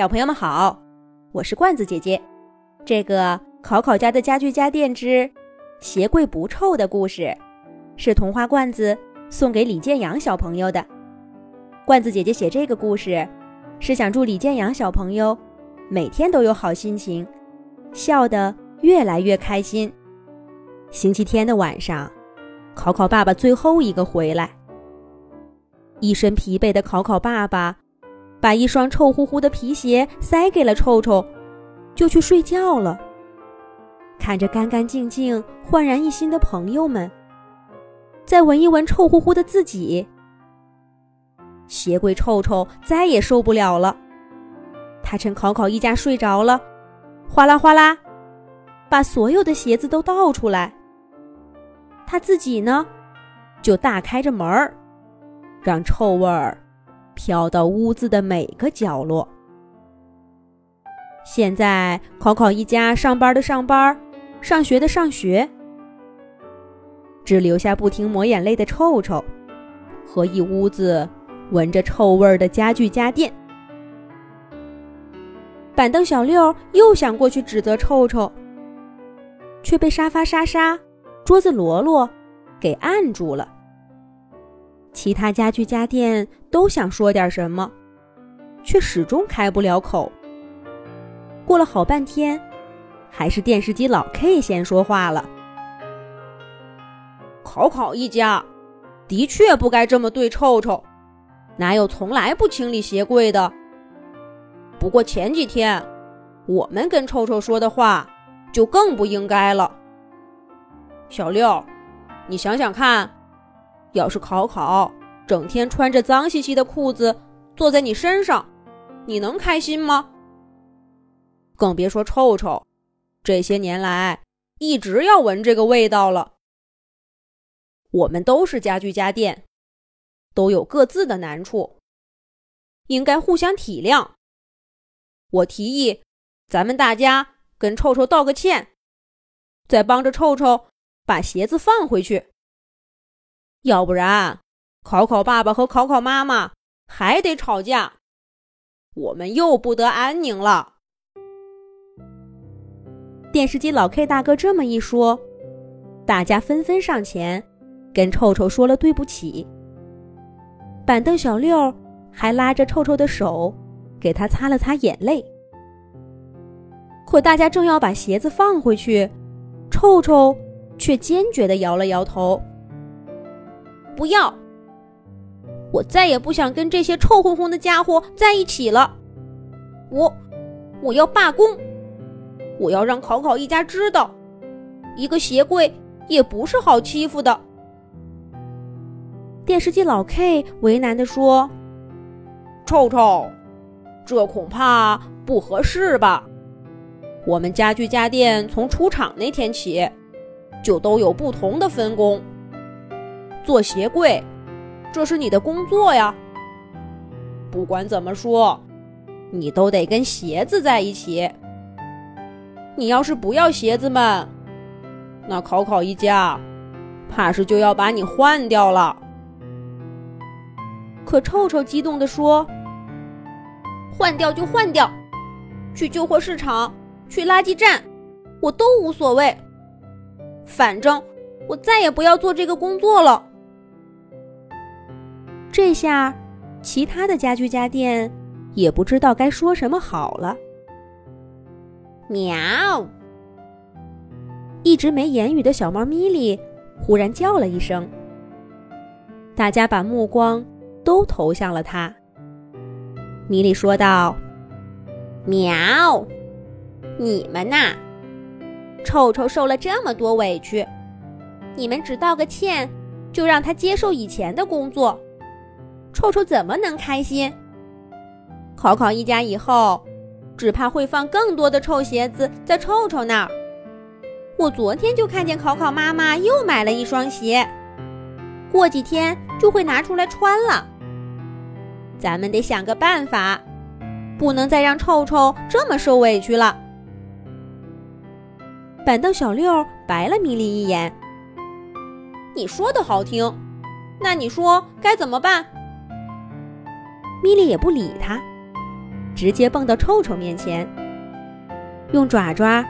小朋友们好，我是罐子姐姐。这个考考家的家具家电之鞋柜不臭的故事，是童话罐子送给李建阳小朋友的。罐子姐姐写这个故事，是想祝李建阳小朋友每天都有好心情，笑得越来越开心。星期天的晚上，考考爸爸最后一个回来，一身疲惫的考考爸爸。把一双臭乎乎的皮鞋塞给了臭臭，就去睡觉了。看着干干净净、焕然一新的朋友们，再闻一闻臭乎乎的自己，鞋柜臭臭再也受不了了。他趁考考一家睡着了，哗啦哗啦，把所有的鞋子都倒出来。他自己呢，就大开着门儿，让臭味儿。飘到屋子的每个角落。现在，考考一家上班的上班，上学的上学，只留下不停抹眼泪的臭臭，和一屋子闻着臭味儿的家具家电。板凳小六又想过去指责臭臭，却被沙发莎莎、桌子罗罗给按住了。其他家具家电都想说点什么，却始终开不了口。过了好半天，还是电视机老 K 先说话了：“考考一家，的确不该这么对臭臭，哪有从来不清理鞋柜的？不过前几天，我们跟臭臭说的话，就更不应该了。小六，你想想看。”要是考考整天穿着脏兮兮的裤子坐在你身上，你能开心吗？更别说臭臭，这些年来一直要闻这个味道了。我们都是家具家电，都有各自的难处，应该互相体谅。我提议，咱们大家跟臭臭道个歉，再帮着臭臭把鞋子放回去。要不然，考考爸爸和考考妈妈还得吵架，我们又不得安宁了。电视机老 K 大哥这么一说，大家纷纷上前跟臭臭说了对不起。板凳小六还拉着臭臭的手，给他擦了擦眼泪。可大家正要把鞋子放回去，臭臭却坚决的摇了摇头。不要！我再也不想跟这些臭烘烘的家伙在一起了。我，我要罢工！我要让考考一家知道，一个鞋柜也不是好欺负的。电视机老 K 为难的说：“臭臭，这恐怕不合适吧？我们家具家电从出厂那天起，就都有不同的分工。”做鞋柜，这是你的工作呀。不管怎么说，你都得跟鞋子在一起。你要是不要鞋子们，那考考一家，怕是就要把你换掉了。可臭臭激动地说：“换掉就换掉，去旧货市场，去垃圾站，我都无所谓。反正我再也不要做这个工作了。”这下，其他的家具家电也不知道该说什么好了。喵！一直没言语的小猫咪莉忽然叫了一声，大家把目光都投向了它。米莉说道：“喵，你们呐，臭臭受了这么多委屈，你们只道个歉，就让他接受以前的工作。”臭臭怎么能开心？考考一家以后，只怕会放更多的臭鞋子在臭臭那儿。我昨天就看见考考妈妈又买了一双鞋，过几天就会拿出来穿了。咱们得想个办法，不能再让臭臭这么受委屈了。板凳小六白了米莉一眼：“你说的好听，那你说该怎么办？”米莉也不理他，直接蹦到臭臭面前，用爪爪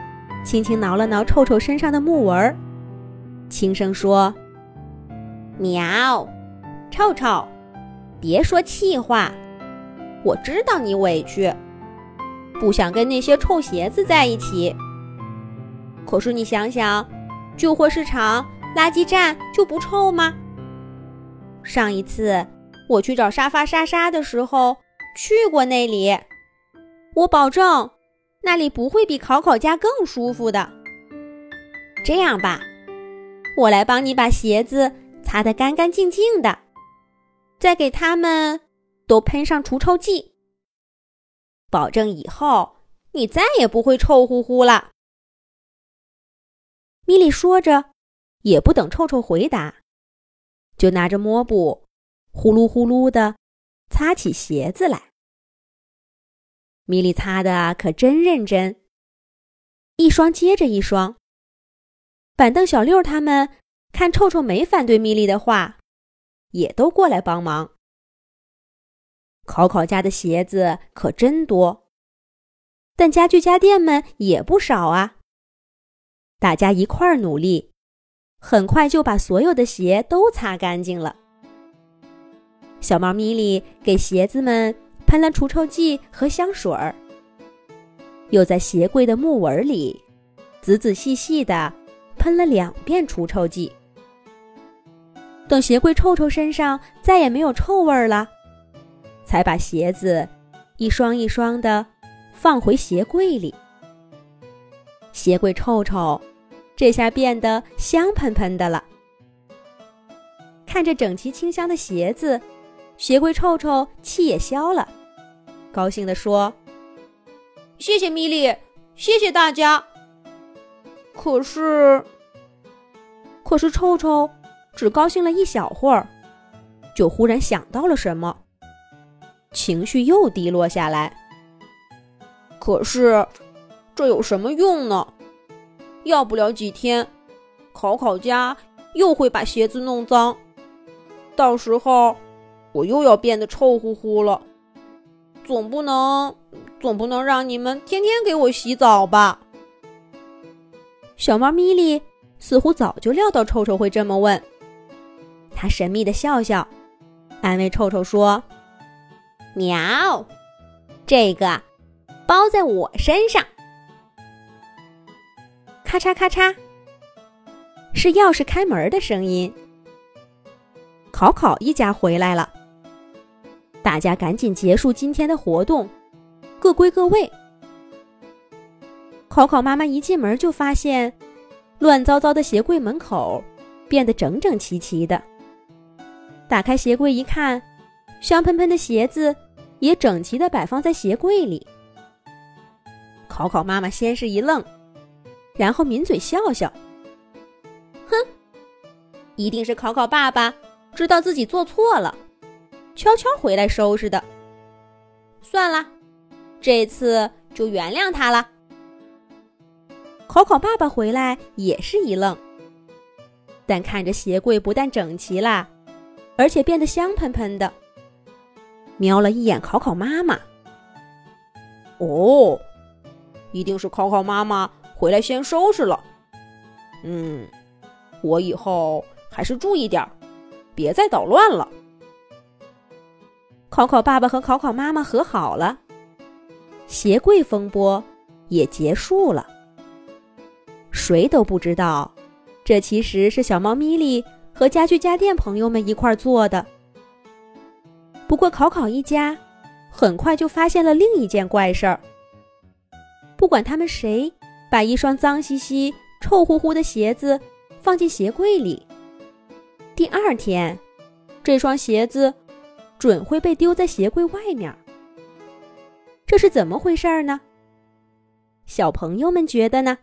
轻轻挠了挠臭臭身上的木纹，轻声说：“喵，臭臭，别说气话，我知道你委屈，不想跟那些臭鞋子在一起。可是你想想，旧货市场、垃圾站就不臭吗？上一次我去找沙发莎莎的时候，去过那里。”我保证，那里不会比考考家更舒服的。这样吧，我来帮你把鞋子擦得干干净净的，再给他们都喷上除臭剂，保证以后你再也不会臭乎乎了。米莉说着，也不等臭臭回答，就拿着抹布，呼噜呼噜的擦起鞋子来。米莉擦的可真认真，一双接着一双。板凳小六他们看臭臭没反对米莉的话，也都过来帮忙。考考家的鞋子可真多，但家具家电们也不少啊。大家一块儿努力，很快就把所有的鞋都擦干净了。小猫咪咪给鞋子们。喷了除臭剂和香水儿，又在鞋柜的木纹里仔仔细细的喷了两遍除臭剂。等鞋柜臭臭身上再也没有臭味儿了，才把鞋子一双一双的放回鞋柜里。鞋柜臭臭，这下变得香喷喷的了。看着整齐清香的鞋子，鞋柜臭臭气也消了。高兴地说：“谢谢米莉，谢谢大家。可是，可是臭臭只高兴了一小会儿，就忽然想到了什么，情绪又低落下来。可是，这有什么用呢？要不了几天，考考家又会把鞋子弄脏，到时候我又要变得臭乎乎了。”总不能，总不能让你们天天给我洗澡吧？小猫咪咪似乎早就料到臭臭会这么问，它神秘的笑笑，安慰臭臭说：“喵，这个包在我身上。”咔嚓咔嚓，是钥匙开门的声音。考考一家回来了。大家赶紧结束今天的活动，各归各位。考考妈妈一进门就发现，乱糟糟的鞋柜门口变得整整齐齐的。打开鞋柜一看，香喷喷的鞋子也整齐的摆放在鞋柜里。考考妈妈先是一愣，然后抿嘴笑笑：“哼，一定是考考爸爸知道自己做错了。”悄悄回来收拾的。算了，这次就原谅他了。考考爸爸回来也是一愣，但看着鞋柜不但整齐了，而且变得香喷喷的，瞄了一眼考考妈妈。哦，一定是考考妈妈回来先收拾了。嗯，我以后还是注意点儿，别再捣乱了。考考爸爸和考考妈妈和好了，鞋柜风波也结束了。谁都不知道，这其实是小猫咪莉和家具家电朋友们一块做的。不过考考一家很快就发现了另一件怪事儿：不管他们谁把一双脏兮兮、臭乎乎的鞋子放进鞋柜里，第二天这双鞋子。准会被丢在鞋柜外面，这是怎么回事儿呢？小朋友们觉得呢？